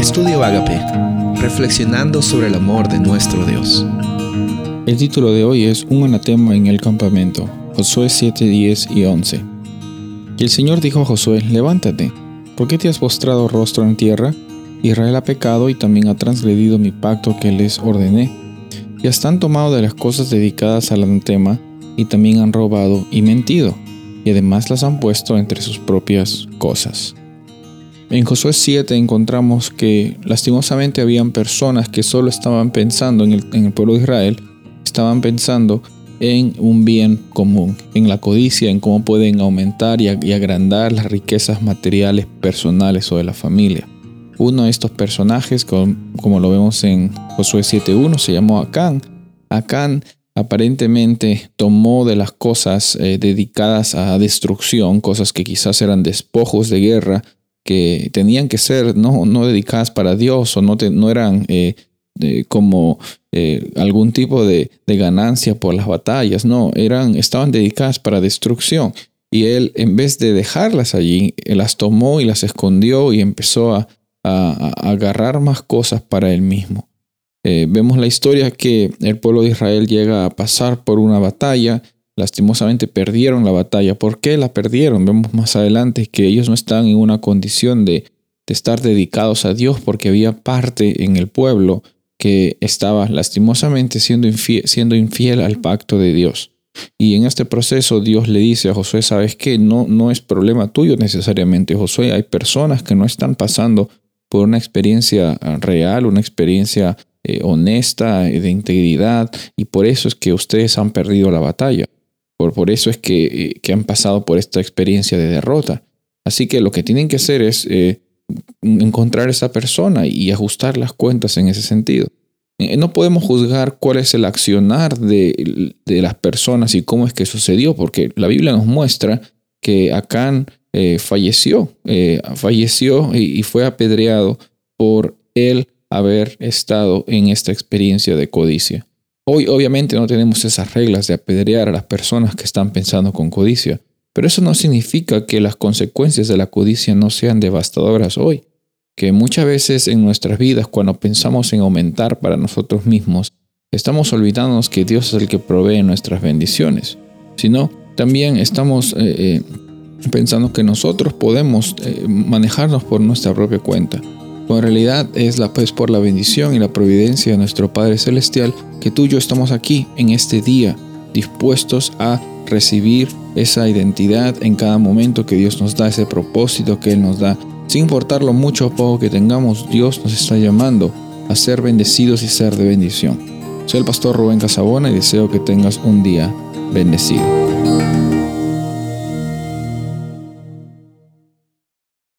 Estudio Agape, reflexionando sobre el amor de nuestro Dios. El título de hoy es Un anatema en el campamento, Josué 7, 10 y 11. Y el Señor dijo a Josué, levántate, ¿por qué te has postrado rostro en tierra? Israel ha pecado y también ha transgredido mi pacto que les ordené. Y hasta han tomado de las cosas dedicadas al anatema y también han robado y mentido, y además las han puesto entre sus propias cosas. En Josué 7 encontramos que lastimosamente habían personas que solo estaban pensando en el, pueblo de Israel, estaban pensando en un bien común, en la codicia, en cómo pueden aumentar y, agrandar las riquezas materiales personales o de la familia. Uno de estos personajes, como, lo vemos en Josué 7.1, se llamó Acán. Acán aparentemente tomó de las cosas eh, dedicadas a destrucción, cosas que quizás eran despojos de guerra, que tenían que ser no, no dedicadas para Dios o no, no eran eh, como eh, algún tipo de, ganancia por las batallas, no, eran, estaban dedicadas para destrucción. Y él, en vez de dejarlas allí, las tomó y las escondió y empezó a, agarrar más cosas para él mismo. Eh, vemos la historia que el pueblo de Israel llega a pasar por una batalla lastimosamente perdieron la batalla. ¿Por qué la perdieron? Vemos más adelante que ellos no están en una condición de, estar dedicados a Dios porque había parte en el pueblo que estaba lastimosamente siendo infiel, siendo infiel al pacto de Dios. Y en este proceso Dios le dice a Josué, ¿sabes qué? No, no es problema tuyo necesariamente, Josué. Hay personas que no están pasando por una experiencia real, una experiencia eh, honesta, de integridad, y por eso es que ustedes han perdido la batalla. Por, eso es eh, que, han pasado por esta experiencia de derrota. Así que lo que tienen que hacer es eh, encontrar esa persona y ajustar las cuentas en ese sentido. Eh, no podemos juzgar cuál es el accionar de, las personas y cómo es que sucedió, porque la Biblia nos muestra que Acán falleció, falleció y fue apedreado por él haber estado en esta experiencia de codicia. Hoy obviamente no tenemos esas reglas de apedrear a las personas que están pensando con codicia, pero eso no significa que las consecuencias de la codicia no sean devastadoras hoy, que muchas veces en nuestras vidas cuando pensamos en aumentar para nosotros mismos, estamos olvidándonos que Dios es el que provee nuestras bendiciones, sino también estamos eh, eh, pensando que nosotros podemos eh, manejarnos por nuestra propia cuenta en realidad es la paz por la bendición y la providencia de nuestro Padre Celestial que tú y yo estamos aquí en este día, dispuestos a recibir esa identidad en cada momento que Dios nos da, ese propósito que Él nos da. Sin importar lo mucho o poco que tengamos, Dios nos está llamando a ser bendecidos y ser de bendición. Soy el pastor Rubén Casabona y deseo que tengas un día bendecido.